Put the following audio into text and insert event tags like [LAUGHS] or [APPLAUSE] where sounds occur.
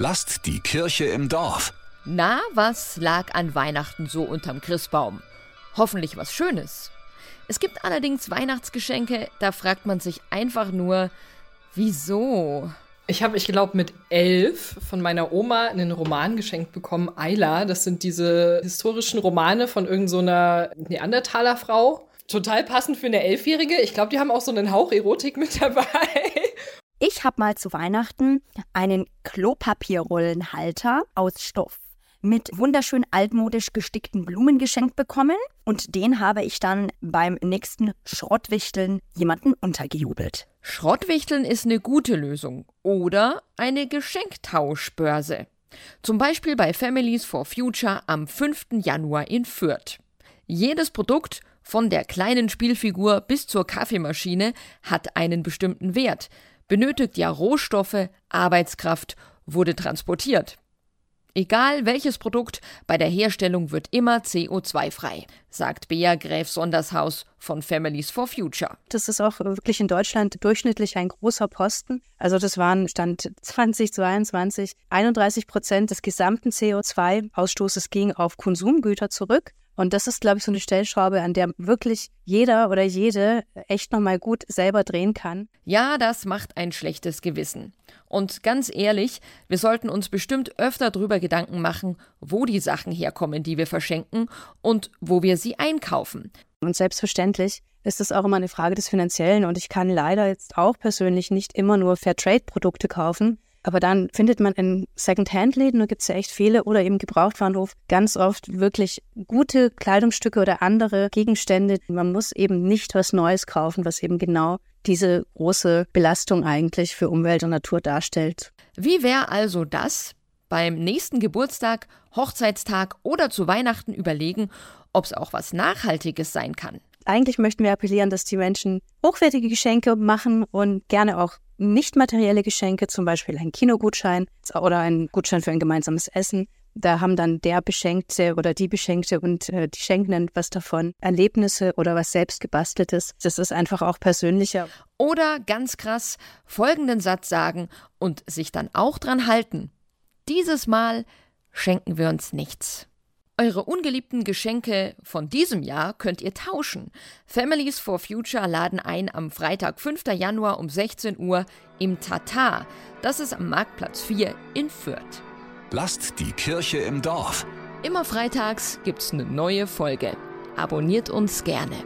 Lasst die Kirche im Dorf. Na, was lag an Weihnachten so unterm Christbaum? Hoffentlich was Schönes. Es gibt allerdings Weihnachtsgeschenke, da fragt man sich einfach nur, wieso? Ich habe, ich glaube, mit elf von meiner Oma einen Roman geschenkt bekommen, Ayla. Das sind diese historischen Romane von irgendeiner so Neandertaler-Frau. Total passend für eine Elfjährige. Ich glaube, die haben auch so einen Hauch Erotik mit [LAUGHS] dabei. Ich habe mal zu Weihnachten einen Klopapierrollenhalter aus Stoff mit wunderschön altmodisch gestickten Blumen geschenkt bekommen und den habe ich dann beim nächsten Schrottwichteln jemanden untergejubelt. Schrottwichteln ist eine gute Lösung oder eine Geschenktauschbörse. Zum Beispiel bei Families for Future am 5. Januar in Fürth. Jedes Produkt, von der kleinen Spielfigur bis zur Kaffeemaschine, hat einen bestimmten Wert, benötigt ja Rohstoffe, Arbeitskraft, wurde transportiert. Egal welches Produkt, bei der Herstellung wird immer CO2-frei, sagt Bea Gräf-Sondershaus von Families for Future. Das ist auch wirklich in Deutschland durchschnittlich ein großer Posten. Also das waren Stand 2022 31 Prozent des gesamten CO2-Ausstoßes ging auf Konsumgüter zurück. Und das ist, glaube ich, so eine Stellschraube, an der wirklich jeder oder jede echt nochmal gut selber drehen kann. Ja, das macht ein schlechtes Gewissen. Und ganz ehrlich, wir sollten uns bestimmt öfter darüber Gedanken machen, wo die Sachen herkommen, die wir verschenken und wo wir sie einkaufen. Und selbstverständlich ist es auch immer eine Frage des Finanziellen. Und ich kann leider jetzt auch persönlich nicht immer nur Fairtrade-Produkte kaufen. Aber dann findet man in Second-Hand-Läden, da gibt es ja echt viele, oder eben Gebrauchtwarenhof, ganz oft wirklich gute Kleidungsstücke oder andere Gegenstände. Man muss eben nicht was Neues kaufen, was eben genau diese große Belastung eigentlich für Umwelt und Natur darstellt. Wie wäre also das? Beim nächsten Geburtstag, Hochzeitstag oder zu Weihnachten überlegen, ob es auch was Nachhaltiges sein kann. Eigentlich möchten wir appellieren, dass die Menschen hochwertige Geschenke machen und gerne auch nicht materielle Geschenke, zum Beispiel ein Kinogutschein oder ein Gutschein für ein gemeinsames Essen. Da haben dann der Beschenkte oder die Beschenkte und äh, die Schenkenden was davon. Erlebnisse oder was selbst gebasteltes. Das ist einfach auch persönlicher. Oder ganz krass folgenden Satz sagen und sich dann auch dran halten. Dieses Mal schenken wir uns nichts. Eure ungeliebten Geschenke von diesem Jahr könnt ihr tauschen. Families for Future laden ein am Freitag, 5. Januar um 16 Uhr im Tatar. Das ist am Marktplatz 4 in Fürth. Lasst die Kirche im Dorf. Immer freitags gibt's eine neue Folge. Abonniert uns gerne.